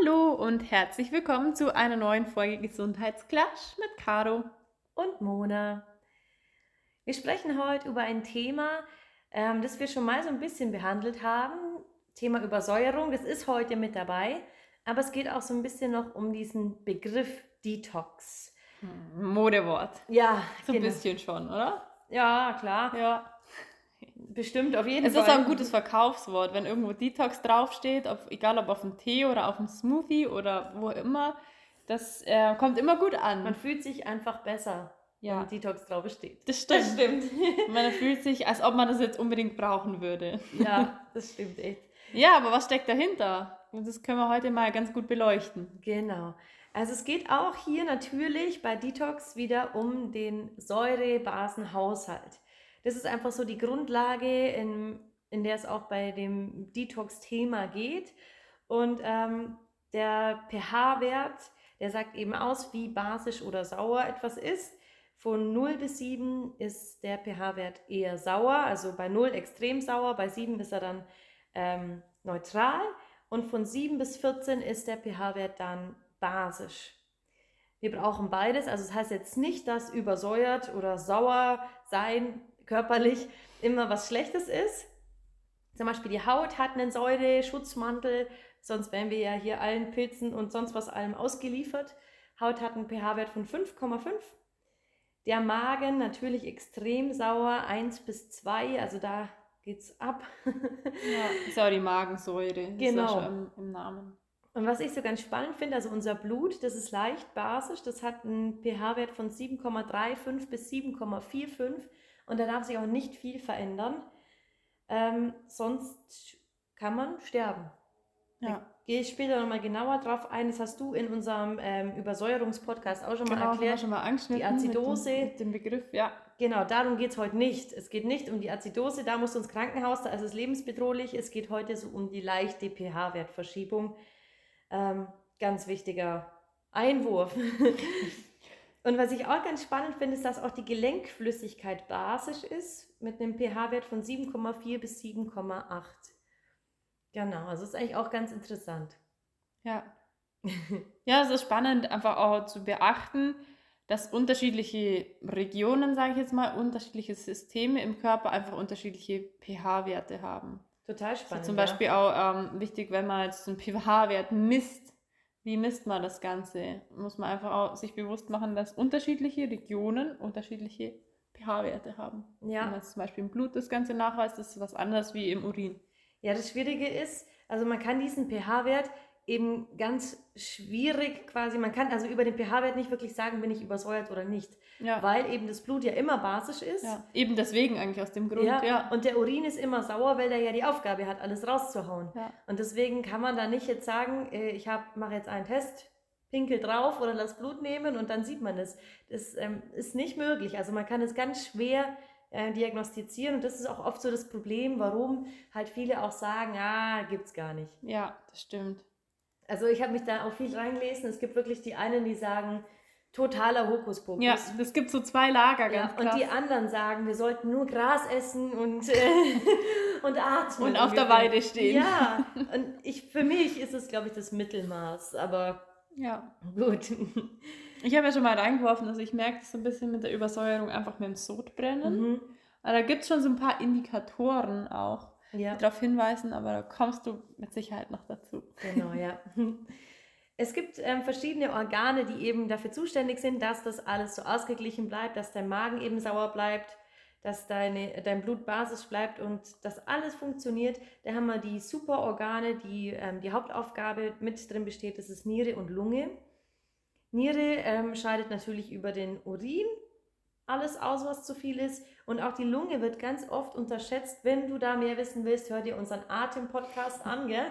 Hallo und herzlich willkommen zu einer neuen Folge Gesundheitsklatsch mit Caro. und Mona. Wir sprechen heute über ein Thema, ähm, das wir schon mal so ein bisschen behandelt haben. Thema Übersäuerung, das ist heute mit dabei. Aber es geht auch so ein bisschen noch um diesen Begriff Detox. Modewort. Ja, So ein genau. bisschen schon, oder? Ja, klar. Ja. Bestimmt, auf jeden Es Fall. ist auch ein gutes Verkaufswort, wenn irgendwo Detox draufsteht, auf, egal ob auf dem Tee oder auf dem Smoothie oder wo immer. Das äh, kommt immer gut an. Man fühlt sich einfach besser, Ja. wenn Detox drauf steht. das stimmt. stimmt. Man fühlt sich, als ob man das jetzt unbedingt brauchen würde. ja, das stimmt echt. Ja, aber was steckt dahinter? Und das können wir heute mal ganz gut beleuchten. Genau. Also es geht auch hier natürlich bei Detox wieder um den Säurebasenhaushalt. Das ist einfach so die Grundlage, in, in der es auch bei dem Detox-Thema geht. Und ähm, der pH-Wert, der sagt eben aus, wie basisch oder sauer etwas ist. Von 0 bis 7 ist der pH-Wert eher sauer, also bei 0 extrem sauer, bei 7 ist er dann ähm, neutral und von 7 bis 14 ist der pH-Wert dann basisch. Wir brauchen beides, also das heißt jetzt nicht, dass übersäuert oder sauer sein körperlich immer was Schlechtes ist. Zum Beispiel die Haut hat einen Säureschutzmantel, sonst wären wir ja hier allen Pilzen und sonst was allem ausgeliefert. Haut hat einen pH-Wert von 5,5. Der Magen natürlich extrem sauer, 1 bis 2, also da geht's ab. Ja, ist auch die Magensäure. Genau. im, im Namen. Und was ich so ganz spannend finde, also unser Blut, das ist leicht basisch, das hat einen pH-Wert von 7,35 bis 7,45 und da darf sich auch nicht viel verändern. Ähm, sonst kann man sterben. Ja. Gehe ich später nochmal genauer drauf ein. Das hast du in unserem ähm, Übersäuerungspodcast auch schon mal Genau, haben wir erklärt. schon mal angeschnitten. Die Azidose. Mit dem, mit dem Begriff, ja. Genau, darum geht es heute nicht. Es geht nicht um die Azidose, da musst du ins Krankenhaus, da ist es lebensbedrohlich. Es geht heute so um die leichte pH-Wertverschiebung. Ähm, ganz wichtiger Einwurf. Und was ich auch ganz spannend finde, ist, dass auch die Gelenkflüssigkeit basisch ist, mit einem pH-Wert von 7,4 bis 7,8. Genau, also ist eigentlich auch ganz interessant. Ja. ja, es ist spannend, einfach auch zu beachten, dass unterschiedliche Regionen, sage ich jetzt mal, unterschiedliche Systeme im Körper einfach unterschiedliche pH-Werte haben. Total spannend. ist zum ja. Beispiel auch ähm, wichtig, wenn man jetzt einen pH-Wert misst. Wie misst man das Ganze? Muss man einfach auch sich bewusst machen, dass unterschiedliche Regionen unterschiedliche pH-Werte haben. Wenn Ja. man jetzt zum Beispiel im Blut das Ganze nachweist, ist es was anderes wie im Urin. Ja, das Schwierige ist, also man kann diesen pH-Wert eben ganz schwierig quasi, man kann also über den pH-Wert nicht wirklich sagen, bin ich übersäuert oder nicht, Ja. weil eben das Blut ja immer basisch ist. ja. Eben deswegen eigentlich aus dem Grund. Ja, Ja. Und der Urin ist immer sauer, weil der ja die Aufgabe hat, alles rauszuhauen. Und deswegen kann man da nicht jetzt sagen, äh, ich mache jetzt einen Test, pinkel drauf oder lass Blut nehmen und dann sieht man es. Das ähm, ist nicht möglich. Also man kann es ganz schwer äh, diagnostizieren und das ist auch oft so das Problem, warum halt viele auch sagen, ah, gibt's gar nicht. ja, das stimmt. Also ich habe mich da auch viel reingelesen. Es gibt wirklich die einen, die sagen, totaler Hokuspokus. Ja, es gibt so zwei Lager Ja, ganz und krass. die anderen sagen, wir sollten nur Gras essen und, äh, und atmen. Und auf der. Weide stehen. Ja, und ich, für mich ist es, glaube ich, das Mittelmaß. Aber ja. gut. Ich habe ja schon mal reingeworfen, dass ich merke, so ein bisschen mit der Übersäuerung einfach mit dem Sodbrennen. Mhm. Aber da gibt es schon so ein paar Indikatoren auch, Ja, darauf hinweisen, aber da kommst du mit Sicherheit noch dazu. genau, ja. Es gibt ähm, verschiedene Organe, die eben dafür zuständig sind, dass das alles so ausgeglichen bleibt, dass dein Magen eben sauer bleibt, dass deine, dein Blut basisch bleibt und dass alles funktioniert. Da haben wir die Superorgane, die ähm, die Hauptaufgabe mit drin besteht, das ist Niere und Lunge. Niere ähm, scheidet natürlich über den Urin alles aus, was zu viel ist. Und auch die Lunge wird ganz oft unterschätzt. Wenn du da mehr wissen willst, hör dir unseren Atem-Podcast an, gell?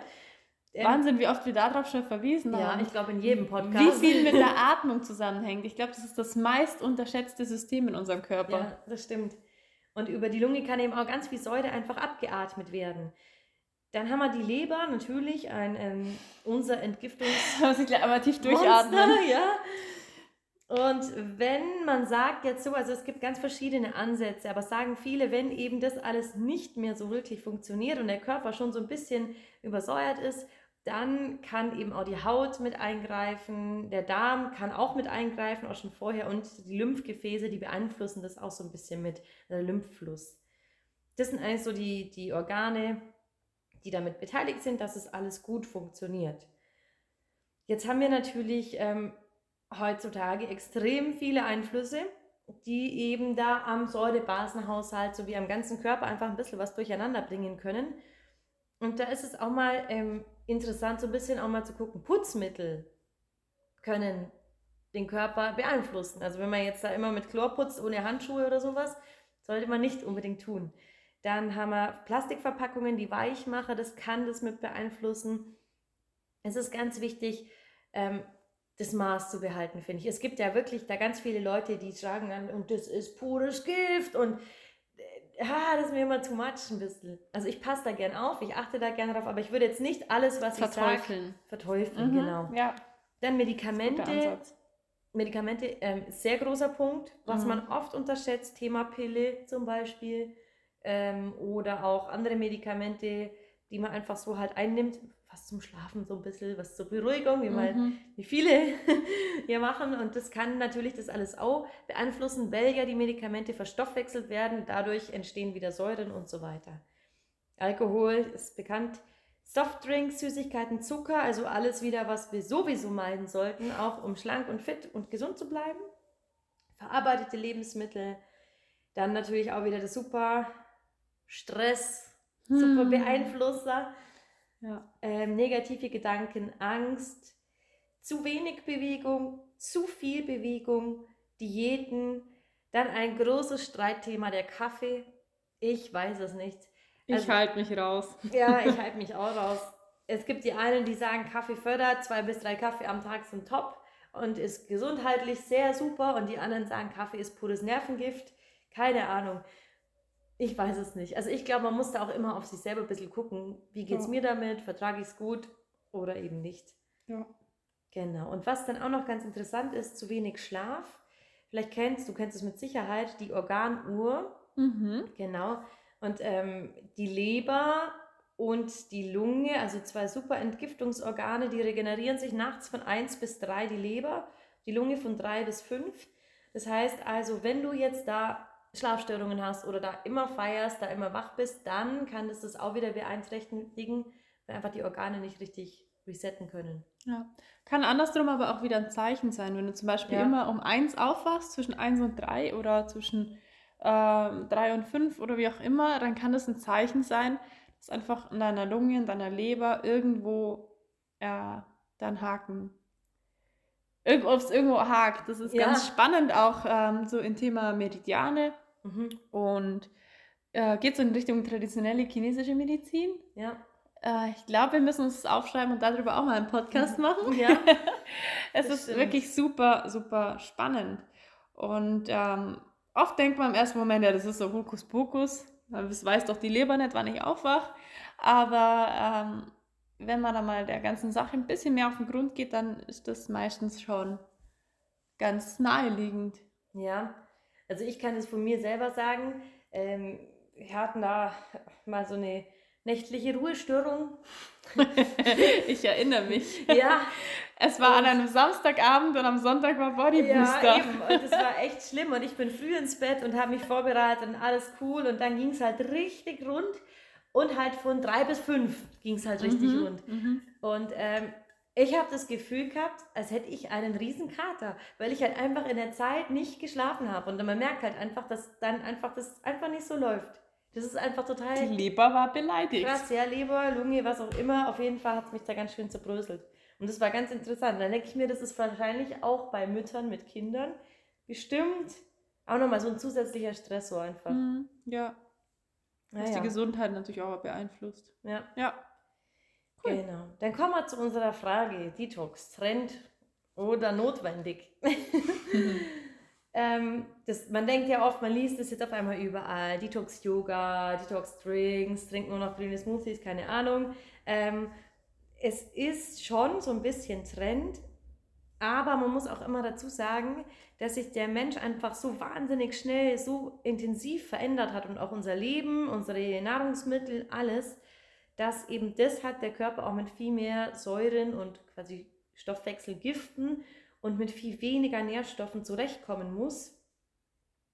Ähm, Wahnsinn, wie oft wir darauf schon verwiesen Ja, haben. ich glaube in jedem Podcast. Wie viel mit der Atmung zusammenhängt. Ich glaube, das ist das meist unterschätzte System in unserem Körper. Ja, das stimmt. Und über die Lunge kann eben auch ganz viel Säure einfach abgeatmet werden. Dann haben wir die Leber, natürlich, ein, ähm, unser Entgiftungs... Muss ich gleich einmal tief durchatmen. Monster, ja. Und wenn man sagt jetzt so, also es gibt ganz verschiedene Ansätze, aber sagen viele, wenn eben das alles nicht mehr so wirklich funktioniert und der Körper schon so ein bisschen übersäuert ist, dann kann eben auch die Haut mit eingreifen, der Darm kann auch mit eingreifen, auch schon vorher und die Lymphgefäße, die beeinflussen das auch so ein bisschen mit, der Lymphfluss. Das sind eigentlich so die, die Organe, die damit beteiligt sind, dass es alles gut funktioniert. Jetzt haben wir natürlich ähm, heutzutage extrem viele Einflüsse, die eben da am Säurebasenhaushalt sowie am ganzen Körper einfach ein bisschen was durcheinander bringen können. Und da ist es auch mal ähm, interessant, so ein bisschen auch mal zu gucken, Putzmittel können den Körper beeinflussen. Also wenn man jetzt da immer mit Chlor putzt, ohne Handschuhe oder sowas, sollte man nicht unbedingt tun. Dann haben wir Plastikverpackungen, die Weichmacher, das kann das mit beeinflussen. Es ist ganz wichtig, ähm, das Maß zu behalten, finde ich. Es gibt ja wirklich da ganz viele Leute, die sagen dann, und das ist pures Gift und ja, das ist mir immer zu much ein bisschen. Also ich passe da gern auf, ich achte da gern drauf, aber ich würde jetzt nicht alles, was verteufeln. ich sage, verteufeln. Mhm, genau. Ja. Dann Medikamente. Medikamente, ähm, sehr großer Punkt, was mhm. man oft unterschätzt, Thema Pille zum Beispiel ähm, oder auch andere Medikamente, die man einfach so halt einnimmt, was zum Schlafen so ein bisschen, was zur Beruhigung, wie, mal, mhm. wie viele hier machen. Und das kann natürlich das alles auch beeinflussen, weil ja die Medikamente verstoffwechselt werden. Dadurch entstehen wieder Säuren und so weiter. Alkohol ist bekannt. Softdrinks, Süßigkeiten, Zucker, also alles wieder, was wir sowieso meiden sollten, auch um schlank und fit und gesund zu bleiben. Verarbeitete Lebensmittel, dann natürlich auch wieder das super Stress, super hm. Ja. Ähm, negative Gedanken, Angst, zu wenig Bewegung, zu viel Bewegung, Diäten, dann ein großes Streitthema, der Kaffee. Ich weiß es nicht. Also, ich halte mich raus. Ja, ich halte mich auch raus. Es gibt die einen, die sagen, Kaffee fördert, zwei bis drei Kaffee am Tag sind top und ist gesundheitlich sehr super. Und die anderen sagen, Kaffee ist pures Nervengift. Keine Ahnung. Ich weiß es nicht. Also ich glaube, man muss da auch immer auf sich selber ein bisschen gucken, wie geht es ja. mir damit, vertrage ich es gut oder eben nicht. Ja. Genau. Und was dann auch noch ganz interessant ist, zu wenig Schlaf. Vielleicht kennst du, kennst es mit Sicherheit, die Organuhr. Mhm. Genau. Und ähm, die Leber und die Lunge, also zwei super Entgiftungsorgane, die regenerieren sich nachts von 1 bis 3, die Leber, die Lunge von 3 bis 5. Das heißt also, wenn du jetzt da Schlafstörungen hast oder da immer feierst, da immer wach bist, dann kann das das auch wieder beeinträchtigen, wenn einfach die Organe nicht richtig resetten können. Ja, kann andersrum aber auch wieder ein Zeichen sein, wenn du zum Beispiel ja. immer um eins aufwachst, zwischen eins und drei oder zwischen ähm, drei und fünf oder wie auch immer, dann kann das ein Zeichen sein, dass einfach in deiner Lunge, in deiner Leber irgendwo ja, dann Haken ob es irgendwo hakt. Das ist ja. ganz spannend auch ähm, so im Thema Meridiane. Mhm. Und äh, geht so in Richtung traditionelle chinesische Medizin. Ja. Äh, ich glaube, wir müssen uns das aufschreiben und darüber auch mal einen Podcast machen. Ja. es ist stimmt. wirklich super, super spannend. Und ähm, oft denkt man im ersten Moment, ja, das ist so Hokuspokus. Das weiß doch die Leber nicht, wann ich aufwache. Aber ähm, wenn man da mal der ganzen Sache ein bisschen mehr auf den Grund geht, dann ist das meistens schon ganz naheliegend. Ja, also ich kann es von mir selber sagen. Ähm, wir hatten da mal so eine nächtliche Ruhestörung. ich erinnere mich. Ja. Es war und, an einem Samstagabend und am Sonntag war Bodybooster. Ja, eben. Und das war echt schlimm. Und ich bin früh ins Bett und habe mich vorbereitet und alles cool. Und dann ging es halt richtig rund. Und halt von drei bis fünf ging es halt richtig mhm, rund. Mhm. Und ähm, ich habe das Gefühl gehabt, als hätte ich einen riesen Kater, weil ich halt einfach in der Zeit nicht geschlafen habe. Und man merkt halt einfach, dass dann einfach das einfach nicht so läuft. Das ist einfach total. Die Leber war beleidigt. Krass, ja, Leber, Lunge, was auch immer. Auf jeden Fall hat es mich da ganz schön zerbröselt. Und das war ganz interessant. Dann denke ich mir, das ist wahrscheinlich auch bei Müttern mit Kindern bestimmt auch nochmal so ein zusätzlicher Stressor einfach. Mhm, ja. Was ja. die Gesundheit natürlich auch beeinflusst. Ja. Ja. Cool. Genau. Dann kommen wir zu unserer Frage: Detox, Trend oder notwendig? Mhm. ähm, das, man denkt ja oft, man liest es jetzt auf einmal überall: Detox-Yoga, Detox-Drinks, trinkt nur noch grüne Smoothies, keine Ahnung. Ähm, es ist schon so ein bisschen Trend, aber man muss auch immer dazu sagen, dass sich der Mensch einfach so wahnsinnig schnell, so intensiv verändert hat und auch unser Leben, unsere Nahrungsmittel, alles, dass eben deshalb der Körper auch mit viel mehr Säuren und quasi Stoffwechselgiften und mit viel weniger Nährstoffen zurechtkommen muss.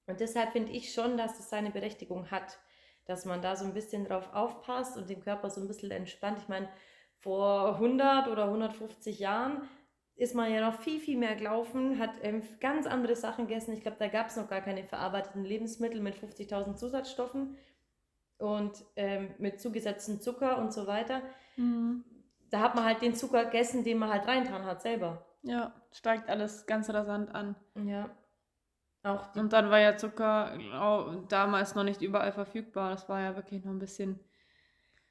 Und deshalb finde ich schon, dass es seine Berechtigung hat, dass man da so ein bisschen drauf aufpasst und den Körper so ein bisschen entspannt. Ich meine, vor 100 oder 150 Jahren ist man ja noch viel, viel mehr gelaufen, hat ähm, ganz andere Sachen gegessen. Ich glaube, da gab es noch gar keine verarbeiteten Lebensmittel mit 50.000 Zusatzstoffen und ähm, mit zugesetztem Zucker und so weiter. Mhm. Da hat man halt den Zucker gegessen, den man halt reintan hat selber. Ja, steigt alles ganz rasant an. Ja. Auch und dann war ja Zucker oh, damals noch nicht überall verfügbar. Das war ja wirklich noch ein bisschen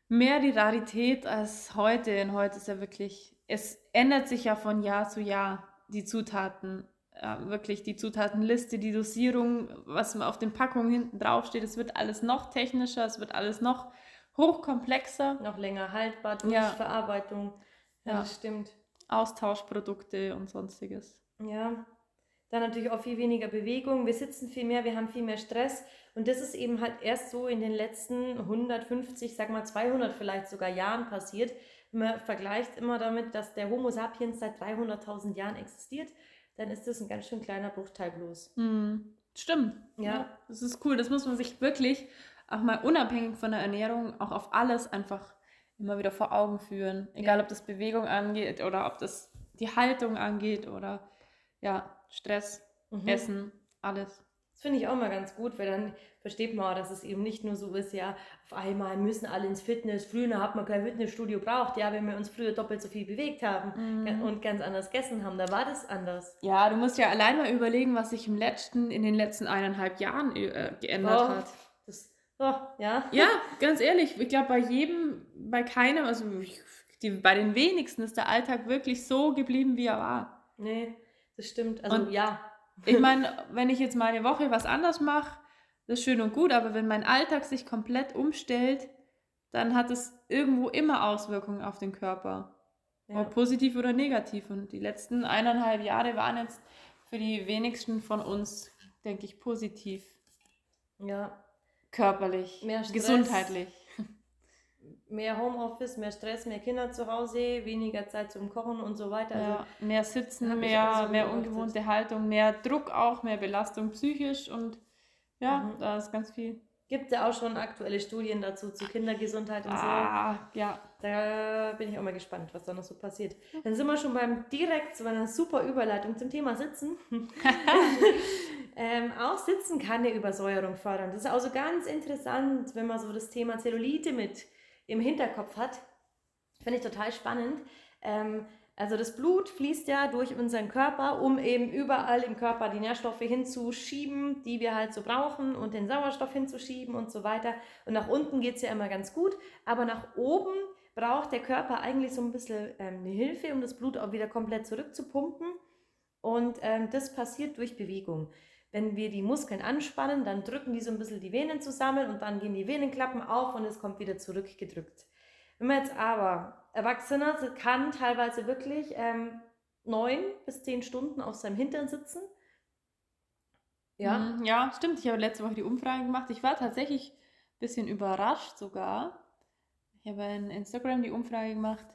mehr die Rarität als heute. Und heute ist ja wirklich, es ändert sich ja von Jahr zu Jahr die Zutaten. Ja, wirklich die Zutatenliste, die Dosierung, was auf den Packungen hinten drauf steht, es wird alles noch technischer, es wird alles noch hochkomplexer. Noch länger haltbar durch ja. Verarbeitung. Ja, ja, das stimmt. Austauschprodukte und sonstiges. Ja, dann natürlich auch viel weniger Bewegung. Wir sitzen viel mehr, wir haben viel mehr Stress. Und das ist eben halt erst so in den letzten 150, sag mal 200 vielleicht sogar Jahren passiert. Man vergleicht immer damit, dass der Homo sapiens seit 300.000 Jahren existiert. Dann ist das ein ganz schön kleiner Bruchteil bloß. Hm, stimmt. Ja. ja. Das ist cool. Das muss man sich wirklich auch mal unabhängig von der Ernährung auch auf alles einfach immer wieder vor Augen führen. Egal, ja. ob das Bewegung angeht oder ob das die Haltung angeht oder ja, Stress, mhm. Essen, alles. Das finde ich auch mal ganz gut, weil dann versteht man auch, dass es eben nicht nur so ist, ja, auf einmal müssen alle ins Fitness. Früher hat man kein Fitnessstudio braucht, ja, wenn wir uns früher doppelt so viel bewegt haben mhm. und ganz anders gegessen haben, da war das anders. Ja, du musst ja allein mal überlegen, was sich im letzten, in den letzten eineinhalb Jahren äh, geändert oh, hat. Das, oh, ja. Ja, ganz ehrlich, ich glaube bei jedem, bei keinem, also die, bei den wenigsten ist der Alltag wirklich so geblieben, wie er war. Nee, das stimmt. Also und ja. Ich meine, wenn ich jetzt mal eine Woche was anders mache, das ist schön und gut, aber wenn mein Alltag sich komplett umstellt, dann hat es irgendwo immer Auswirkungen auf den Körper. Ja. Ob positiv oder negativ. Und die letzten eineinhalb Jahre waren jetzt für die wenigsten von uns, denke ich, positiv. Ja. Körperlich, Mehr gesundheitlich mehr Homeoffice, mehr Stress, mehr Kinder zu Hause, weniger Zeit zum Kochen und so weiter. Also ja, mehr Sitzen, mehr, mehr ungewohnte Haltung, mehr Druck auch, mehr Belastung psychisch und ja, mhm. da ist ganz viel. Gibt ja auch schon aktuelle Studien dazu zu Kindergesundheit und ah, so. ja. Da bin ich auch mal gespannt, was da noch so passiert. Dann sind wir schon beim direkt zu einer super Überleitung zum Thema Sitzen. ähm, auch Sitzen kann eine Übersäuerung fördern. Das ist also ganz interessant, wenn man so das Thema Zellulite mit im Hinterkopf hat. Finde ich total spannend. Ähm, also das Blut fließt ja durch unseren Körper, um eben überall im Körper die Nährstoffe hinzuschieben, die wir halt so brauchen und den Sauerstoff hinzuschieben und so weiter. Und nach unten geht es ja immer ganz gut, aber nach oben braucht der Körper eigentlich so ein bisschen ähm, eine Hilfe, um das Blut auch wieder komplett zurückzupumpen. Und ähm, das passiert durch Bewegung. Wenn wir die Muskeln anspannen, dann drücken die so ein bisschen die Venen zusammen und dann gehen die Venenklappen auf und es kommt wieder zurückgedrückt. Wenn man jetzt aber Erwachsener kann teilweise wirklich ähm, neun bis zehn Stunden auf seinem Hintern sitzen. Ja. Mhm, ja, stimmt. Ich habe letzte Woche die Umfrage gemacht. Ich war tatsächlich ein bisschen überrascht sogar. Ich habe in Instagram die Umfrage gemacht,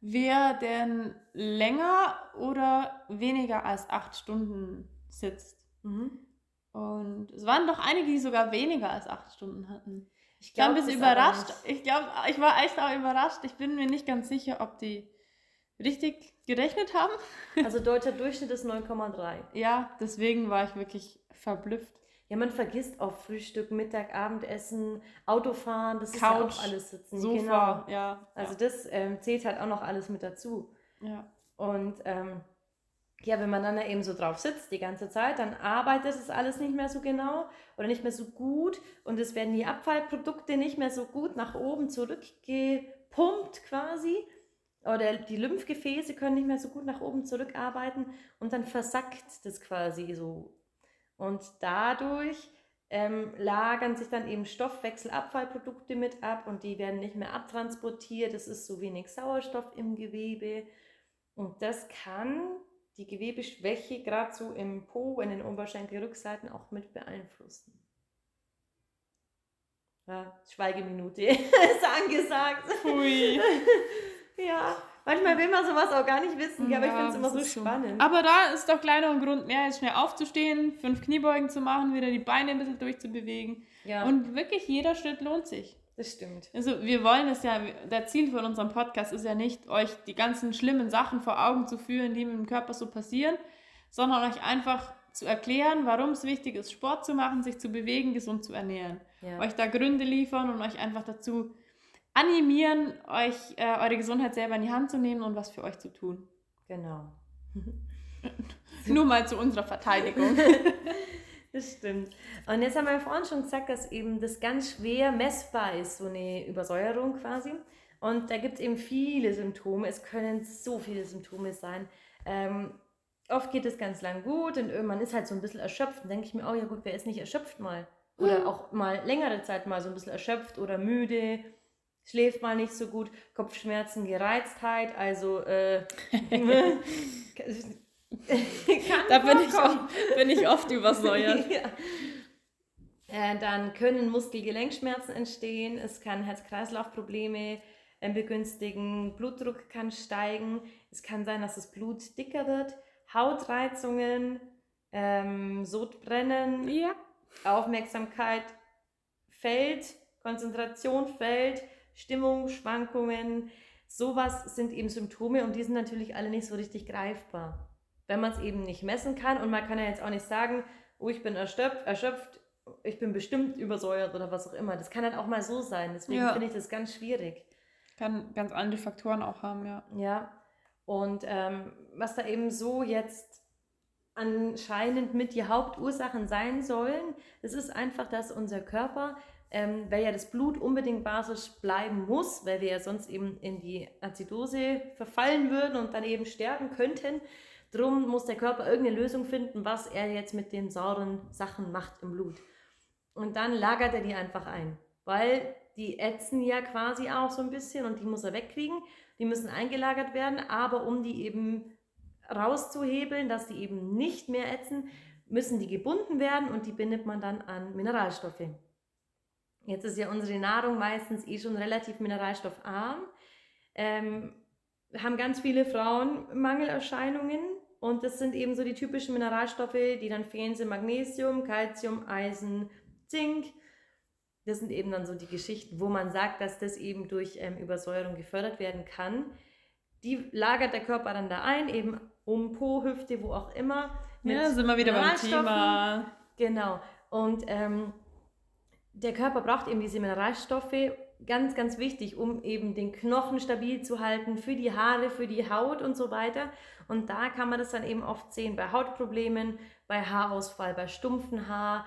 wer denn länger oder weniger als acht Stunden sitzt. Mhm. Und es waren doch einige, die sogar weniger als acht Stunden hatten. Ich, glaub, war ein bisschen überrascht. Ich glaube, ich war echt auch überrascht. Ich bin mir nicht ganz sicher, ob die richtig gerechnet haben. Also deutscher Durchschnitt ist 9,3. Ja, deswegen war ich wirklich verblüfft. Ja, man vergisst auch Frühstück, Mittag, Abendessen, Autofahren, das Couch, ist ja auch alles sitzen. Sofa, genau. ja. Also ja. das ähm, zählt halt auch noch alles mit dazu. Ja. Und ähm, ja, wenn man dann da eben so drauf sitzt die ganze Zeit, dann arbeitet es alles nicht mehr so genau oder nicht mehr so gut und es werden die Abfallprodukte nicht mehr so gut nach oben zurückgepumpt quasi oder die Lymphgefäße können nicht mehr so gut nach oben zurückarbeiten und dann versackt das quasi so. Und dadurch ähm, lagern sich dann eben Stoffwechselabfallprodukte mit ab und die werden nicht mehr abtransportiert. Es ist so wenig Sauerstoff im Gewebe. Und das kann die Gewebeschwäche gerade so im Po, in den Oberschenkelrückseiten auch mit beeinflussen. Ja, Schweigeminute ist angesagt. Hui. ja, manchmal will man sowas auch gar nicht wissen, ja, aber ich finde es immer so spannend. Aber da ist doch gleich noch ein Grund mehr, jetzt schnell aufzustehen, fünf Kniebeugen zu machen, wieder die Beine ein bisschen durchzubewegen. Ja. Und wirklich jeder Schritt lohnt sich. Das stimmt. Also wir wollen es ja, der Ziel von unserem Podcast ist ja nicht, euch die ganzen schlimmen Sachen vor Augen zu führen, die mit dem Körper so passieren, sondern euch einfach zu erklären, warum es wichtig ist, Sport zu machen, sich zu bewegen, gesund zu ernähren. Ja. Euch da Gründe liefern und euch einfach dazu animieren, euch äh, eure Gesundheit selber in die Hand zu nehmen und was für euch zu tun. Genau. Nur mal zu unserer Verteidigung. Das stimmt. Und jetzt haben wir vorhin schon gesagt, dass eben das ganz schwer messbar ist, so eine Übersäuerung quasi. Und da gibt es eben viele Symptome. Es können so viele Symptome sein. Ähm, oft geht es ganz lang gut und irgendwann ist halt so ein bisschen erschöpft. Dann denke ich mir, oh ja gut, wer ist nicht erschöpft mal? Oder hm. auch mal längere Zeit mal so ein bisschen erschöpft oder müde, schläft mal nicht so gut, Kopfschmerzen, Gereiztheit, also äh, da bin ich, auch, bin ich oft übersäuert. ja. äh, dann können Muskelgelenkschmerzen entstehen, es kann Herz-Kreislauf-Probleme äh, begünstigen, Blutdruck kann steigen, es kann sein, dass das Blut dicker wird, Hautreizungen, ähm, Sodbrennen, ja. Aufmerksamkeit fällt, Konzentration fällt, Stimmungsschwankungen, sowas sind eben Symptome und die sind natürlich alle nicht so richtig greifbar wenn man es eben nicht messen kann und man kann ja jetzt auch nicht sagen, oh, ich bin erschöpft, erschöpft ich bin bestimmt übersäuert oder was auch immer. Das kann dann auch mal so sein. Deswegen ja. finde ich das ganz schwierig. Kann ganz andere Faktoren auch haben, ja. Ja. Und ähm, was da eben so jetzt anscheinend mit die Hauptursachen sein sollen, das ist einfach, dass unser Körper, ähm, weil ja das Blut unbedingt basisch bleiben muss, weil wir ja sonst eben in die Azidose verfallen würden und dann eben sterben könnten, Drum muss der Körper irgendeine Lösung finden, was er jetzt mit den sauren Sachen macht im Blut. Und dann lagert er die einfach ein, weil die ätzen ja quasi auch so ein bisschen und die muss er wegkriegen. Die müssen eingelagert werden, aber um die eben rauszuhebeln, dass die eben nicht mehr ätzen, müssen die gebunden werden und die bindet man dann an Mineralstoffe. Jetzt ist ja unsere Nahrung meistens eh schon relativ mineralstoffarm. Ähm, haben ganz viele Frauen Mangelerscheinungen und das sind eben so die typischen Mineralstoffe, die dann fehlen, sind Magnesium, Calcium, Eisen, Zink. Das sind eben dann so die Geschichten, wo man sagt, dass das eben durch ähm, Übersäuerung gefördert werden kann. Die lagert der Körper dann da ein, eben um Po, Hüfte, wo auch immer. Ja, sind wir wieder beim Thema. Genau. Und ähm, der Körper braucht eben diese Mineralstoffe, ganz, ganz wichtig, um eben den Knochen stabil zu halten, für die Haare, für die Haut und so weiter. Und da kann man das dann eben oft sehen bei Hautproblemen, bei Haarausfall, bei stumpfen Haar.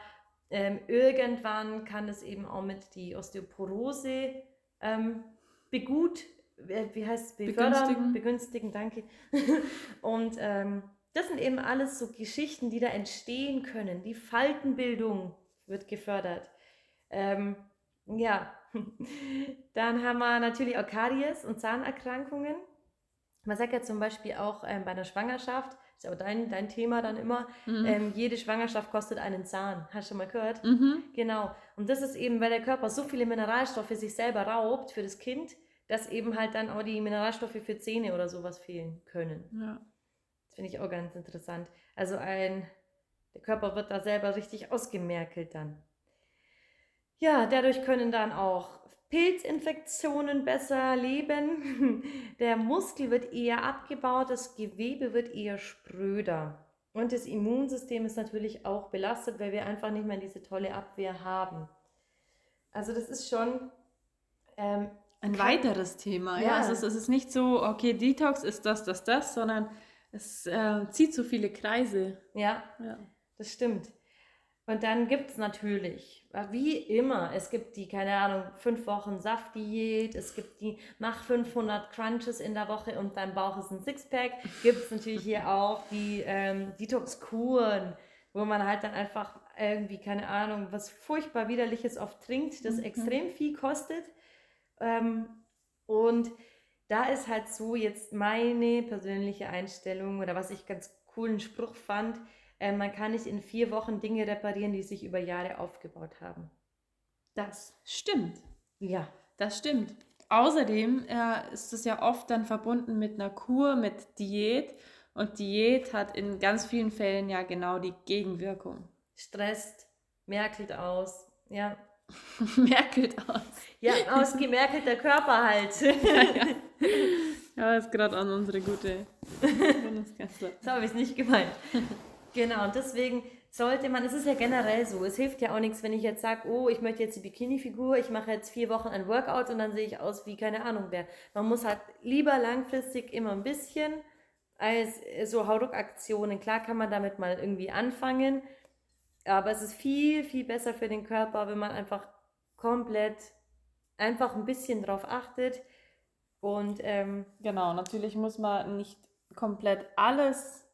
Ähm, irgendwann kann es eben auch mit die Osteoporose ähm, begut, wie heißt es, befördern, begünstigen, begünstigen danke. und ähm, das sind eben alles so Geschichten, die da entstehen können. Die Faltenbildung wird gefördert. Ähm, ja, dann haben wir natürlich auch Karies und Zahnerkrankungen. Man sagt ja zum Beispiel auch ähm, bei einer Schwangerschaft, ist aber dein, dein Thema dann immer, mhm. ähm, jede Schwangerschaft kostet einen Zahn. Hast du schon mal gehört? Mhm. Genau. Und das ist eben, weil der Körper so viele Mineralstoffe sich selber raubt für das Kind, dass eben halt dann auch die Mineralstoffe für Zähne oder sowas fehlen können. Ja. Das finde ich auch ganz interessant. Also ein, der Körper wird da selber richtig ausgemerkelt dann. Ja, dadurch können dann auch Pilzinfektionen besser leben. Der Muskel wird eher abgebaut, das Gewebe wird eher spröder. Und das Immunsystem ist natürlich auch belastet, weil wir einfach nicht mehr diese tolle Abwehr haben. Also das ist schon ähm, ein weiteres Thema. Ja, ja. Also es, ist nicht so, okay, Detox ist das, das, das, sondern es äh, zieht so viele Kreise. Ja, ja. das stimmt. Und dann gibt es natürlich, wie immer, es gibt die, keine Ahnung, fünf Wochen Saftdiät, es gibt die, mach 500 Crunches in der Woche und dein Bauch ist ein Sixpack. Gibt es natürlich hier auch die ähm, Detox-Kuren, wo man halt dann einfach irgendwie, keine Ahnung, was furchtbar Widerliches oft trinkt, das mhm. extrem viel kostet. Ähm, und da ist halt so jetzt meine persönliche Einstellung oder was ich ganz coolen Spruch fand, äh, man kann nicht in vier Wochen Dinge reparieren, die sich über Jahre aufgebaut haben. Das stimmt. Ja. Das stimmt. Außerdem äh, ist es ja oft dann verbunden mit einer Kur, mit Diät. Und Diät hat in ganz vielen Fällen ja genau die Gegenwirkung. Stresst, merkelt aus. Ja. merkelt aus. Ja, ausgemerkelter Körper halt. ja, ja. ja, ist gerade an unsere gute Bundeskanzlerin. So habe ich es nicht gemeint. Genau, und deswegen sollte man, es ist ja generell so, es hilft ja auch nichts, wenn ich jetzt sage, oh, ich möchte jetzt die Bikini-Figur, ich mache jetzt vier Wochen ein Workout und dann sehe ich aus wie keine Ahnung wer. Man muss halt lieber langfristig immer ein bisschen als so Hauruck-Aktionen. Klar kann man damit mal irgendwie anfangen, aber es ist viel, viel besser für den Körper, wenn man einfach komplett einfach ein bisschen drauf achtet. Und ähm, genau, natürlich muss man nicht komplett alles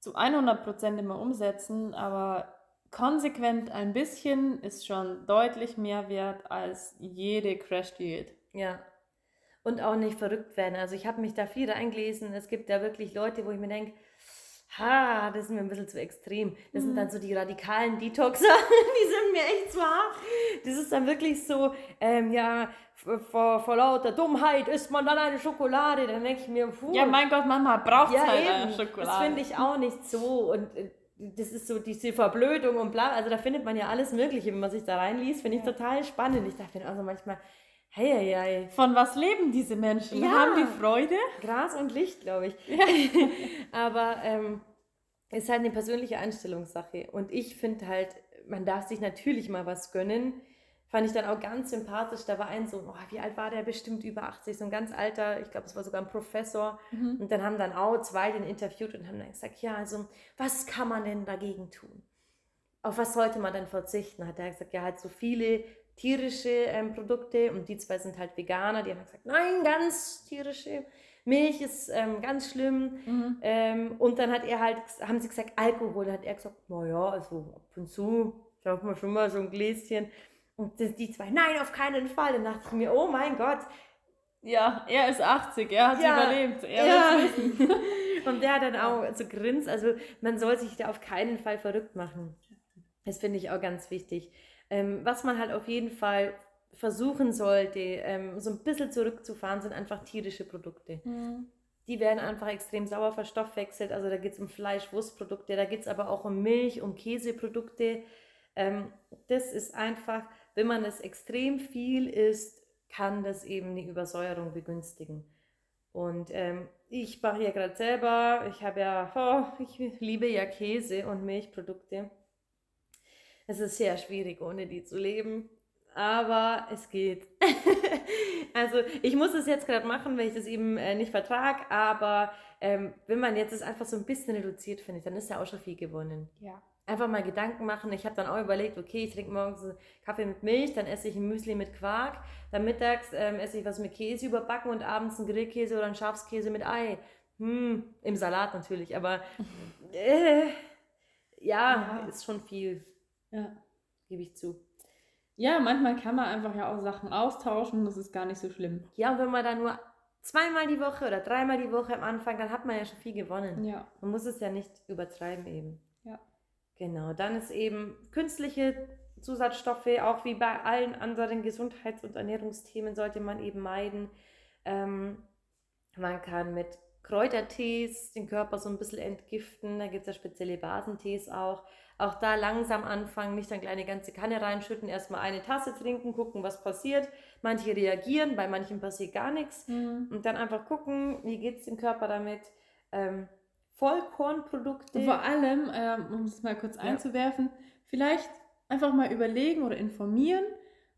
zu 100% immer umsetzen, aber konsequent ein bisschen ist schon deutlich mehr wert als jede Crash-Diät. Ja. Und auch nicht verrückt werden. Also ich habe mich da viel reingelesen. Es gibt ja wirklich Leute, wo ich mir denke, ha, das ist mir ein bisschen zu extrem. Das mhm. sind dann so die radikalen Detoxer, die sind mir echt zu hart. Das ist dann wirklich so, ähm, ja, vor, vor lauter Dummheit isst man dann eine Schokolade. Dann denke ich mir, puh. Ja, mein Gott, Mama braucht ja, halt eine Schokolade. Das finde ich auch nicht so. Und äh, das ist so diese Verblödung und bla. Also da findet man ja alles Mögliche, wenn man sich da reinliest. Finde ich ja. total spannend. Ich dachte mir also manchmal, hey, hey, hey. Von was leben diese Menschen? Ja. Haben die Freude? Gras und Licht, glaube ich. Ja. Aber ähm, ist halt eine persönliche Einstellungssache. Und ich finde halt, man darf sich natürlich mal was gönnen fand ich dann auch ganz sympathisch. Da war ein so, oh, wie alt war der? Bestimmt über 80, so ein ganz alter, ich glaube, es war sogar ein Professor. Mhm. Und dann haben dann auch zwei den interviewt und haben dann gesagt, ja, also, was kann man denn dagegen tun? Auf was sollte man denn verzichten? Hat er gesagt, ja, halt so viele tierische ähm, Produkte und die zwei sind halt Veganer. Die haben gesagt, nein, ganz tierische. Milch ist ähm, ganz schlimm. Mhm. Ähm, und dann hat er halt, haben sie gesagt, Alkohol. Da hat er gesagt, naja, also ab und zu darf man schon mal so ein Gläschen. Und die zwei, nein, auf keinen Fall. Dann dachte ich mir, oh mein Gott. Ja, er ist 80, er hat ja, überlebt. Er ja. Und der hat dann auch so grinst. Also man soll sich da auf keinen Fall verrückt machen. Das finde ich auch ganz wichtig. Ähm, was man halt auf jeden Fall versuchen sollte, ähm, so ein bisschen zurückzufahren, sind einfach tierische Produkte. Mhm. Die werden einfach extrem sauer verstoffwechselt. Also da geht es um Fleisch, Wurstprodukte, da geht es aber auch um Milch, um Käseprodukte. Ähm, das ist einfach wenn man es extrem viel isst, kann das eben die Übersäuerung begünstigen. Und ähm, ich mache ja gerade selber, ich habe ja, oh, ich liebe ja Käse und Milchprodukte. Es ist sehr schwierig, ohne die zu leben, aber es geht. also ich muss es jetzt gerade machen, weil ich das eben äh, nicht vertrage, aber ähm, wenn man jetzt es einfach so ein bisschen reduziert, finde ich, dann ist ja auch schon viel gewonnen. Ja einfach mal Gedanken machen. Ich habe dann auch überlegt, okay, ich trinke morgens Kaffee mit Milch, dann esse ich ein Müsli mit Quark, dann mittags ähm, esse ich was mit Käse überbacken und abends ein Grillkäse oder ein Schafskäse mit Ei. Hm, im Salat natürlich, aber äh, ja, ja, ist schon viel. Ja. Gebe ich zu. Ja, manchmal kann man einfach ja auch Sachen austauschen, das ist gar nicht so schlimm. Ja, und wenn man dann nur zweimal die Woche oder dreimal die Woche am Anfang, dann hat man ja schon viel gewonnen. Ja. Man muss es ja nicht übertreiben eben. Ja. Genau, dann ist eben künstliche Zusatzstoffe, auch wie bei allen anderen Gesundheits- und Ernährungsthemen, sollte man eben meiden. Ähm, man kann mit Kräutertees den Körper so ein bisschen entgiften. Da gibt es ja spezielle Basentees auch. Auch da langsam anfangen, nicht dann kleine ganze Kanne reinschütten, erstmal eine Tasse trinken, gucken, was passiert. Manche reagieren, bei manchen passiert gar nichts. Mhm. Und dann einfach gucken, wie geht es dem Körper damit. Ähm, Vollkornprodukte. Vor allem, äh, um es mal kurz ja. einzuwerfen, vielleicht einfach mal überlegen oder informieren,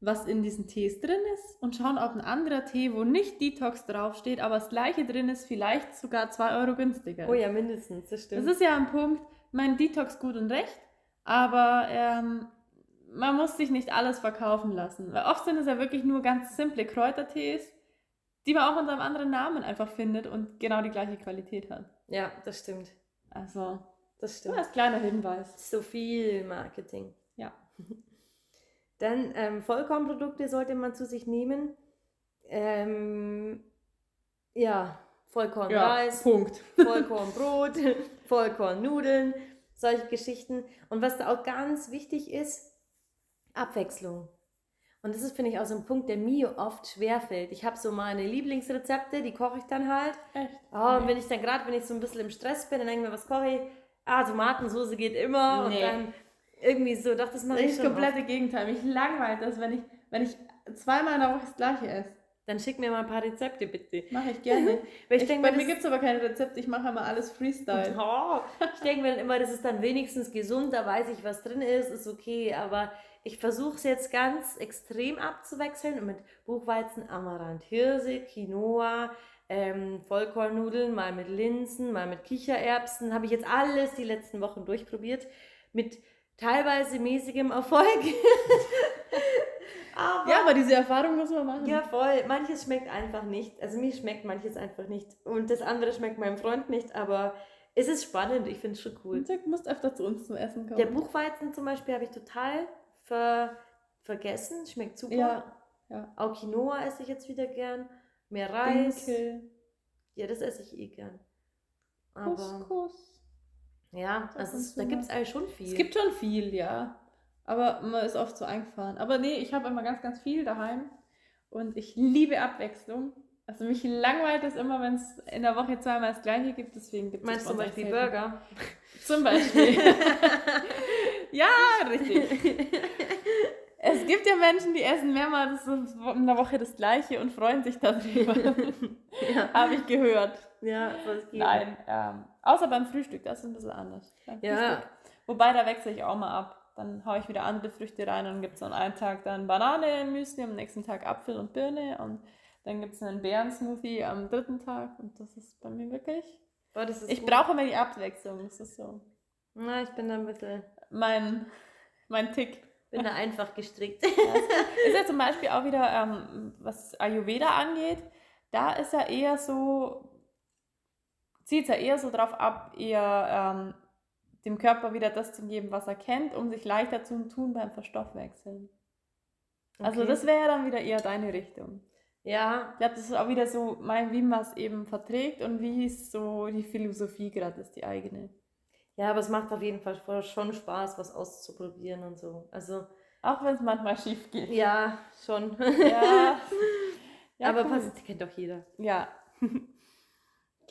was in diesen Tees drin ist und schauen, ob ein anderer Tee, wo nicht Detox draufsteht, aber das gleiche drin ist, vielleicht sogar 2 Euro günstiger. Oh ja, mindestens, das stimmt. Das ist ja ein Punkt, mein Detox gut und recht, aber ähm, man muss sich nicht alles verkaufen lassen. Weil oft sind es ja wirklich nur ganz simple Kräutertees, die man auch unter einem anderen Namen einfach findet und genau die gleiche Qualität hat. Ja, das stimmt. Also, das stimmt. Als kleiner Hinweis. So viel Marketing. Ja. Dann ähm, Vollkornprodukte sollte man zu sich nehmen. Ähm, ja, Vollkornreis, ja, Punkt. Vollkornbrot, Vollkornnudeln, solche Geschichten. Und was da auch ganz wichtig ist, Abwechslung. Und das ist, finde ich, auch so ein Punkt, der mir oft schwerfällt. Ich habe so meine Lieblingsrezepte, die koche ich dann halt. Echt? Oh, und wenn ich dann gerade, wenn ich so ein bisschen im Stress bin, dann denke ich mir, was koche ich? Ah, Tomatensoße geht immer. Nee. Und dann irgendwie so, doch, das mache ich schon das komplette Gegenteil. Mich langweilt das, wenn ich, wenn ich zweimal in der Woche das gleiche esse. Dann schick mir mal ein paar Rezepte, bitte. Mache ich gerne. Weil ich ich, denke bei mir, gibt es aber kein Rezept, ich mache immer alles Freestyle. Oh, ich denke mir dann immer, das ist dann wenigstens gesund, da weiß ich, was drin ist, ist okay, aber ich versuche es jetzt ganz extrem abzuwechseln und mit Buchweizen, Amaranth, Hirse, Quinoa, ähm, Vollkornnudeln, mal mit Linsen, mal mit Kichererbsen, habe ich jetzt alles die letzten Wochen durchprobiert, mit teilweise mäßigem Erfolg. aber Ja, aber diese Erfahrung muss man machen. ja, voll. Manches schmeckt einfach nicht. Also mir schmeckt manches einfach nicht. Und das andere schmeckt meinem Freund nicht, aber es ist spannend. Ich finde es schon cool. Du musst öfter zu uns zum Essen kommen. Der Buchweizen zum Beispiel habe ich total ver vergessen. Schmeckt super. Ja, ja. Auch Quinoa esse ich jetzt wieder gern. Mehr Reis. Dinkel, Ja, das esse ich eh gern. Aber Couscous. ja, also da gibt es eigentlich schon viel. Es gibt schon viel, ja. Aber man ist oft so eingefahren. Aber nee, ich habe immer ganz, ganz viel daheim. Und ich liebe Abwechslung. Also mich langweilt es immer, wenn es in der Woche zweimal das gleiche gibt. Deswegen gibt es Meinst du zum Beispiel selten. Burger? Zum Beispiel. ja, richtig. Es gibt ja Menschen, die essen mehrmals in der Woche das gleiche und freuen sich darüber. ja, Habe ich gehört. ja es geben. Nein, ähm, außer beim Frühstück, das ist ein bisschen anders. Beim Ja. Frühstück. Wobei, da wechsle ich auch mal ab. Dann haue ich wieder andere Früchte rein und gibt es an einem Tag dann Banane, Müsli, am nächsten Tag Apfel und Birne und dann gibt es einen Beeren-Smoothie am dritten Tag und das ist bei mir wirklich. Boah, Ich brauche immer die Abwechslung, das ist so Na, ich bin da ein bisschen, mein, mein Tick. bin da einfach gestrickt. Ist ja zum Beispiel auch wieder, ähm, was Ayurveda angeht, da ist ja eher so, zieht es ja eher so drauf ab, eher ähm, dem Körper wieder das zu geben, was er kennt, um sich leichter zu tun beim Verstoffwechseln. Also Okay. das wäre ja dann wieder eher deine Richtung. Ja, Ich glaube, das ist auch wieder so, mein, wie man es eben verträgt und wie es so die Philosophie gerade ist, die eigene. ja, aber es macht auf jeden Fall schon Spaß, was auszuprobieren und so. Also, Auch wenn es manchmal schief geht. ja, schon. Ja. ja aber cool. passt, kennt doch jeder. Ja,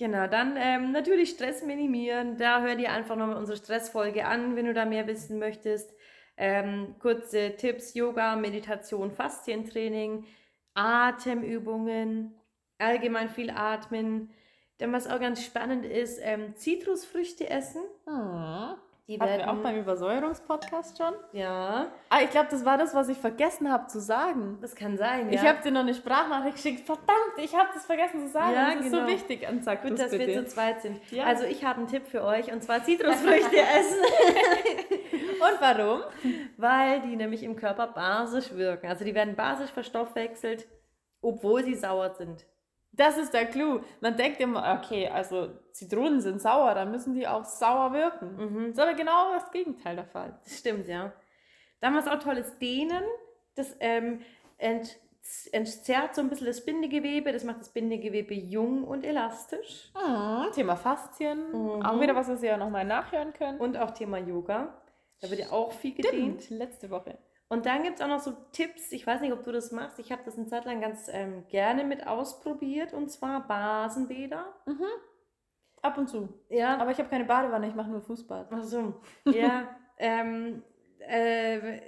Genau, dann ähm, natürlich Stress minimieren. Da hör dir einfach nochmal unsere Stressfolge an, wenn du da mehr wissen möchtest. Ähm, kurze Tipps: Yoga, Meditation, Faszientraining, Atemübungen, allgemein viel atmen. Dann, was auch ganz spannend ist, ähm, Zitrusfrüchte essen. hm. Die hatten wir werden, auch beim Übersäuerungspodcast schon. ja, Ah, ich glaube, das war das, was ich vergessen habe zu sagen. das kann sein. Ja. Ich habe dir noch eine Sprachnachricht geschickt. Verdammt, ich habe das vergessen zu sagen. Ja, das ist genau. so wichtig. Und sag Gut, dass wir bitte. zu zweit sind. Ja. Also ich habe einen Tipp für euch und zwar Zitrusfrüchte essen. Und warum? weil die nämlich im Körper basisch wirken. Also die werden basisch verstoffwechselt, obwohl sie sauer sind. Das ist der Clou. Man denkt immer, okay, also Zitronen sind sauer, dann müssen die auch sauer wirken. Mhm. Das ist aber genau das Gegenteil der Fall. Das stimmt, ja. Dann was auch toll ist, Dehnen. Das ähm, ent, entzerrt so ein bisschen das Bindegewebe. Das macht das Bindegewebe jung und elastisch. Mhm, Thema Faszien. Mhm. Auch wieder was, was ihr ja nochmal nachhören könnt. Und auch Thema Yoga. Da wird ja auch viel gedehnt. Stimmt, letzte Woche. Und dann gibt es auch noch so Tipps. Ich weiß nicht, ob du das machst. Ich habe das eine Zeit lang ganz ähm, gerne mit ausprobiert. Und zwar Basenbäder. Mhm. Ab und zu. Ja, Aber ich habe keine Badewanne, ich mache nur Fußbad. Ach so, ja. ähm, äh,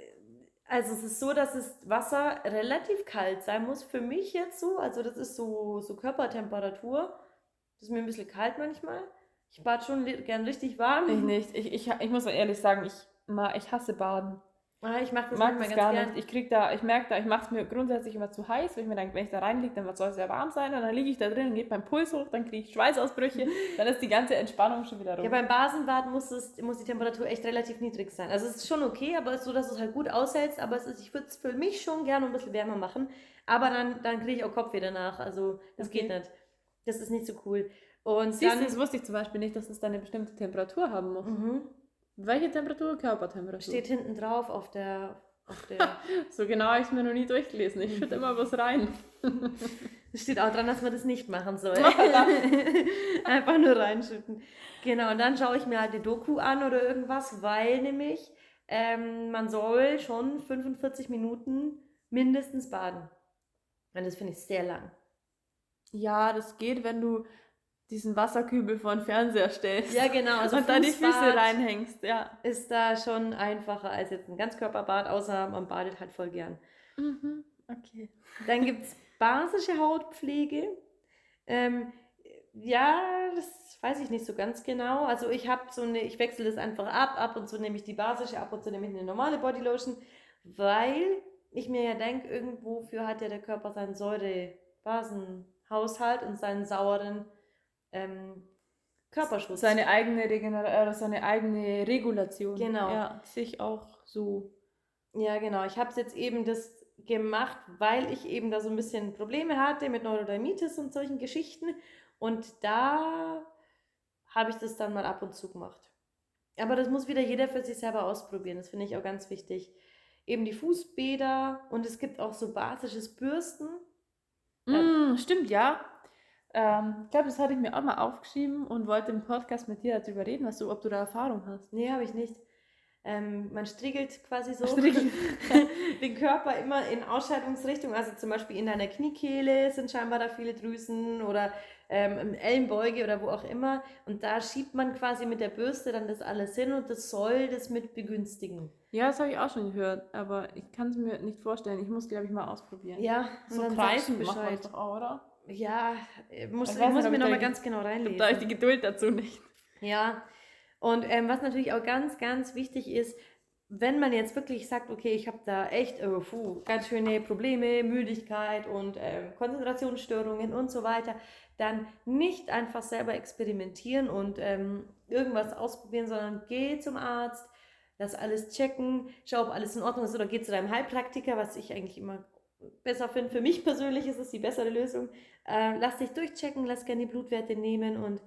also es ist so, dass das Wasser relativ kalt sein muss. Für mich jetzt so. Also das ist so, so Körpertemperatur. Das ist mir ein bisschen kalt manchmal. Ich bad schon gern richtig warm. Ich nicht. Ich, ich, ich muss mal ehrlich sagen, ich, ich hasse Baden. Ah, ich mache Ich das mag das ganz gar gern. nicht. Ich krieg da, ich merke da, ich mache es mir grundsätzlich immer zu heiß, weil ich mir denke, wenn ich da reinliege, dann soll es ja warm sein. Und dann liege ich da drin und geht mein Puls hoch, dann kriege ich Schweißausbrüche, dann ist die ganze Entspannung schon wieder rum. Ja, beim Basenbad muss, es, muss die Temperatur echt relativ niedrig sein. Also es ist schon okay, aber es ist so, dass du es halt gut aushältst. Aber es ist, ich würde es für mich schon gerne ein bisschen wärmer machen. Aber dann, dann kriege ich auch Kopfweh danach. Also das Okay. geht nicht. Das ist nicht so cool. Und Siehst dann, das wusste ich zum Beispiel nicht, dass es da eine bestimmte Temperatur haben muss. Mhm. Welche Temperatur? Körpertemperatur. Steht hinten drauf auf der. Auf der So genau habe ich es mir noch nie durchgelesen. Ich schütte immer was rein. Es steht auch dran, dass man das nicht machen soll. Einfach nur reinschütten. Genau, und dann schaue ich mir halt eine Doku an oder irgendwas, weil nämlich ähm, man soll schon 45 Minuten mindestens baden. Und das finde ich sehr lang. Ja, das geht, wenn du diesen Wasserkübel vor den Fernseher stellst. Ja, genau. Also und dann die Füße reinhängst, ja. Ist da schon einfacher als jetzt ein Ganzkörperbad, außer man badet halt voll gern. Mhm, okay. Dann gibt es basische Hautpflege. Ähm, ja, das weiß ich nicht so ganz genau. Also ich habe so eine, ich wechsle das einfach ab. Ab und zu nehme ich die basische, ab und zu nehme ich eine normale Bodylotion, weil ich mir ja denke, irgendwofür hat ja der Körper seinen Säure-Basenhaushalt und seinen sauren ähm, Körperschutz. Seine eigene Regeneration, äh, seine eigene Regulation. Genau. Ja, sich auch so. Ja, genau. Ich habe es jetzt eben das gemacht, weil ich eben da so ein bisschen Probleme hatte mit Neurodermitis und solchen Geschichten. Und da habe ich das dann mal ab und zu gemacht. Aber das muss wieder jeder für sich selber ausprobieren. Das finde ich auch ganz wichtig. Eben die Fußbäder und es gibt auch so basisches Bürsten. Mm, stimmt, ja. Ähm, ich glaube, das hatte ich mir auch mal aufgeschrieben und wollte im Podcast mit dir darüber reden, was du, ob du da Erfahrung hast. Nee, habe ich nicht. Ähm, man striegelt quasi so Striegelt. den Körper immer in Ausscheidungsrichtung. Also zum Beispiel in deiner Kniekehle sind scheinbar da viele Drüsen oder ähm, im Ellenbeuge oder wo auch immer. Und da schiebt man quasi mit der Bürste dann das alles hin und das soll das mit begünstigen. Ja, das habe ich auch schon gehört, aber ich kann es mir nicht vorstellen. Ich muss, glaube ich, mal ausprobieren. Ja, so kreisen macht man doch auch, oder? Ja, ich muss, Ich weiß muss mir nochmal ganz genau reinlesen. da ich die Geduld dazu nicht. Ja, und ähm, was natürlich auch ganz, ganz wichtig ist, wenn man jetzt wirklich sagt, okay, ich habe da echt äh, puh, ganz schöne Probleme, Müdigkeit und ähm, Konzentrationsstörungen und so weiter, dann nicht einfach selber experimentieren und ähm, irgendwas ausprobieren, sondern geh zum Arzt, lass alles checken, schau, ob alles in Ordnung ist oder geh zu deinem Heilpraktiker, was ich eigentlich immer besser finde. Für mich persönlich ist es die bessere Lösung. Äh, lass dich durchchecken, lass gerne die Blutwerte nehmen und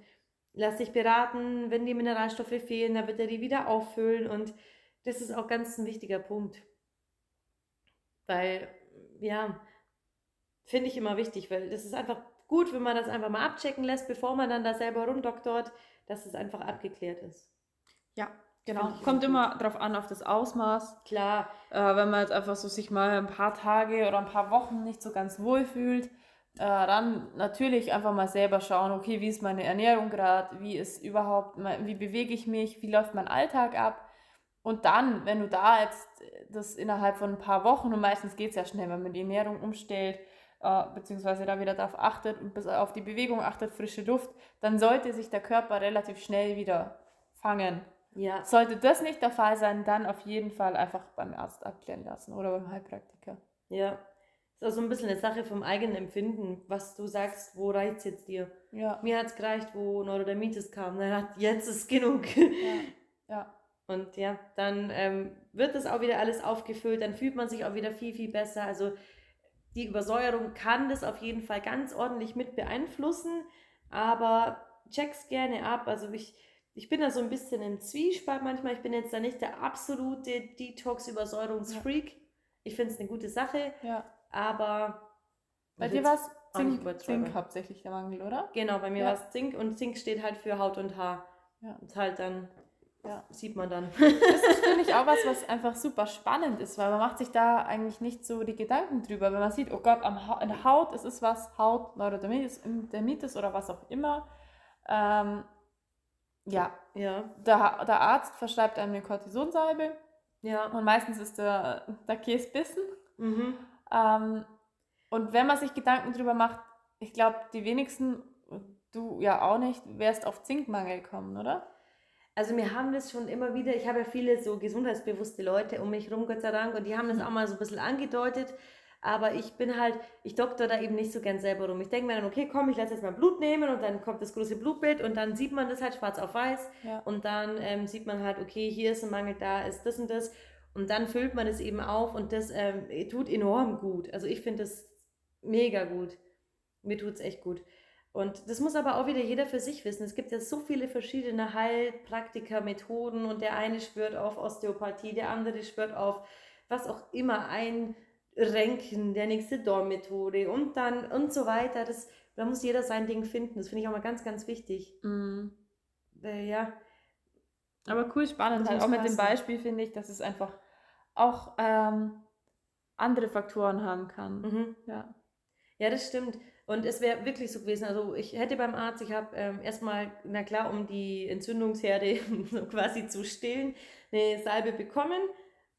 lass dich beraten, wenn die Mineralstoffe fehlen, dann wird er die wieder auffüllen und das ist auch ganz ein wichtiger Punkt. Weil, ja, finde ich immer wichtig, weil das ist einfach gut, wenn man das einfach mal abchecken lässt, bevor man dann da selber rumdoktort, dass es einfach abgeklärt ist. Ja, genau. Kommt immer immer drauf an, auf das Ausmaß. Klar, Äh, wenn man jetzt einfach so sich mal ein paar Tage oder ein paar Wochen nicht so ganz wohl fühlt, äh, dann natürlich einfach mal selber schauen, okay, wie ist meine Ernährung gerade, wie ist überhaupt, wie bewege ich mich, wie läuft mein Alltag ab. Und dann, wenn du da jetzt das innerhalb von ein paar Wochen, und meistens geht es ja schnell, wenn man die Ernährung umstellt, äh, beziehungsweise da wieder darauf achtet und bis auf die Bewegung achtet, frische Luft, dann sollte sich der Körper relativ schnell wieder fangen. Ja, Sollte das nicht der Fall sein, dann auf jeden Fall einfach beim Arzt abklären lassen oder beim Heilpraktiker. ja. Ist auch so ein bisschen eine Sache vom eigenen Empfinden, was du sagst, wo reizt jetzt dir? Ja, Mir hat es gereicht, wo Neurodermitis kam. Dann hat jetzt ist genug. ja, ja. Und ja, dann ähm, wird das auch wieder alles aufgefüllt, dann fühlt man sich auch wieder viel, viel besser. Also die Übersäuerung kann das auf jeden Fall ganz ordentlich mit beeinflussen, aber check's gerne ab. Also ich, ich bin da so ein bisschen im Zwiespalt manchmal. Ich bin jetzt da nicht der absolute Detox-Übersäuerungsfreak. Ich finde es eine gute Sache, ja. aber Bei dir war es Zink. Zink hauptsächlich der Mangel, oder? Genau, bei mir Ja. war es Zink und Zink steht halt für Haut und Haar. Ja. Und halt dann, Ja. sieht man dann. Das ist, finde ich, auch was, was einfach super spannend ist, weil man macht sich da eigentlich nicht so die Gedanken drüber. Wenn man sieht, oh Gott, am ha an der Haut, es ist was, Haut, Neurodermitis Dermitis oder was auch immer. Ähm, ja, Ja, der, der Arzt verschreibt einem eine Cortisonsalbe ja. und meistens ist der, der Käse bissen. Mhm. Ähm, und wenn man sich Gedanken drüber macht, ich glaube, die wenigsten, du ja auch nicht, wärst auf Zinkmangel kommen, oder? Also wir haben das schon immer wieder, ich habe ja viele so gesundheitsbewusste Leute um mich rum, Gott sei Dank, und die haben das auch mal so ein bisschen angedeutet, aber ich bin halt, ich doktor da eben nicht so gern selber rum. Ich denke mir dann, okay, komm, ich lasse jetzt mal Blut nehmen und dann kommt das große Blutbild und dann sieht man das halt schwarz auf weiß Ja. und dann ähm, sieht man halt, okay, hier ist ein Mangel, da ist das und das und dann füllt man es eben auf und das ähm, tut enorm gut. Also ich finde das mega gut. Mir tut es echt gut. Und das muss aber auch wieder jeder für sich wissen. Es gibt ja so viele verschiedene Heilpraktiker-Methoden und der eine schwört auf Osteopathie, der andere schwört auf was auch immer, ein Renken, der nächste Dorn-Methode und dann und so weiter. Das, da muss jeder sein Ding finden. Das finde ich auch mal ganz, ganz wichtig. Mhm. Weil, ja, Aber cool, spannend. Halt auch mit dem. Beispiel finde ich, dass es einfach auch, ähm, andere Faktoren haben kann. Mhm. Ja. Ja, das stimmt. Und es wäre wirklich so gewesen. Also ich hätte beim Arzt, ich habe ähm, erstmal, na klar, um die Entzündungsherde so quasi zu stillen, eine Salbe bekommen,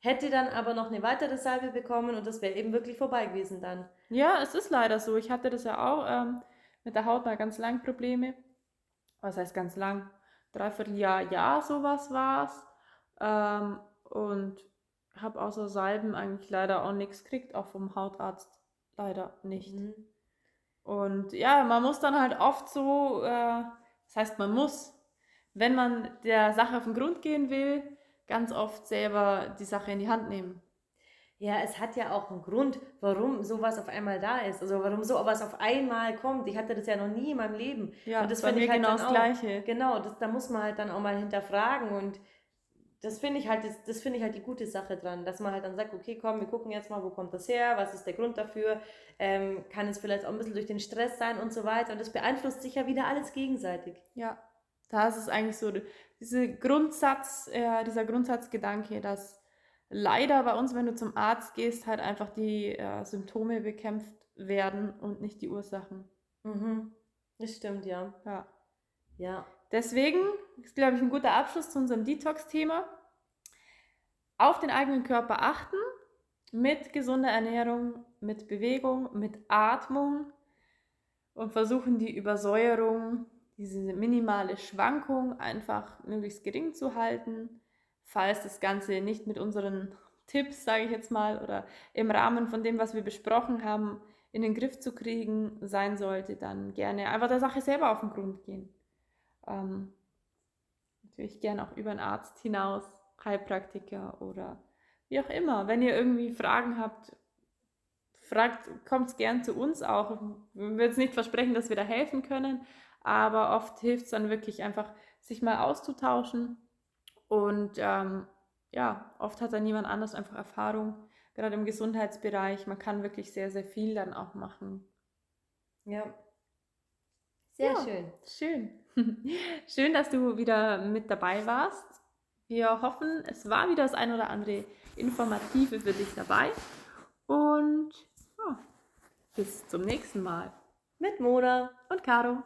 hätte dann aber noch eine weitere Salbe bekommen und das wäre eben wirklich vorbei gewesen dann. Ja, es ist leider so. Ich hatte das ja auch ähm, mit der Haut mal ganz lang Probleme. Was heißt ganz lang? Dreivierteljahr, Jahr sowas war es. Ähm, und habe außer Salben eigentlich leider auch nichts gekriegt, auch vom Hautarzt leider nicht. Mhm. Und ja, man muss dann halt oft so, äh, das heißt, man muss, wenn man der Sache auf den Grund gehen will, ganz oft selber die Sache in die Hand nehmen. Ja, es hat ja auch einen Grund, warum sowas auf einmal da ist. Also warum sowas auf einmal kommt. Ich hatte das ja noch nie in meinem Leben. Ja, und das finde ich halt genau das auch, Gleiche. Genau, das, da muss man halt dann auch mal hinterfragen und das finde ich halt, das, das finde ich halt die gute Sache dran, dass man halt dann sagt, okay, komm, wir gucken jetzt mal, wo kommt das her, was ist der Grund dafür, ähm, kann es vielleicht auch ein bisschen durch den Stress sein und so weiter und das beeinflusst sich ja wieder alles gegenseitig. Ja, da ist es eigentlich so, diese Grundsatz, äh, dieser Grundsatzgedanke, dass leider bei uns, wenn du zum Arzt gehst, halt einfach die äh, Symptome bekämpft werden und nicht die Ursachen. Mhm. Das stimmt, ja. Ja. Ja. Deswegen ist, glaube ich, ein guter Abschluss zu unserem Detox-Thema. Auf den eigenen Körper achten, mit gesunder Ernährung, mit Bewegung, mit Atmung und versuchen die Übersäuerung, diese minimale Schwankung einfach möglichst gering zu halten. Falls das Ganze nicht mit unseren Tipps, sage ich jetzt mal, oder im Rahmen von dem, was wir besprochen haben, in den Griff zu kriegen sein sollte, dann gerne einfach der Sache selber auf den Grund gehen. Ähm, natürlich gerne auch über einen Arzt hinaus, Heilpraktiker oder wie auch immer. Wenn ihr irgendwie Fragen habt, fragt, kommt gern zu uns auch. Wir würden jetzt nicht versprechen, dass wir da helfen können, aber oft hilft es dann wirklich einfach, sich mal auszutauschen. Und ähm, ja, oft hat dann niemand anders einfach Erfahrung, gerade im Gesundheitsbereich. Man kann wirklich sehr, sehr viel dann auch machen. Ja. Sehr Ja. schön. Schön. Schön, dass du wieder mit dabei warst. Wir hoffen, es war wieder das ein oder andere Informative für dich dabei. Und ja, bis zum nächsten Mal. Mit Mona. Und Caro.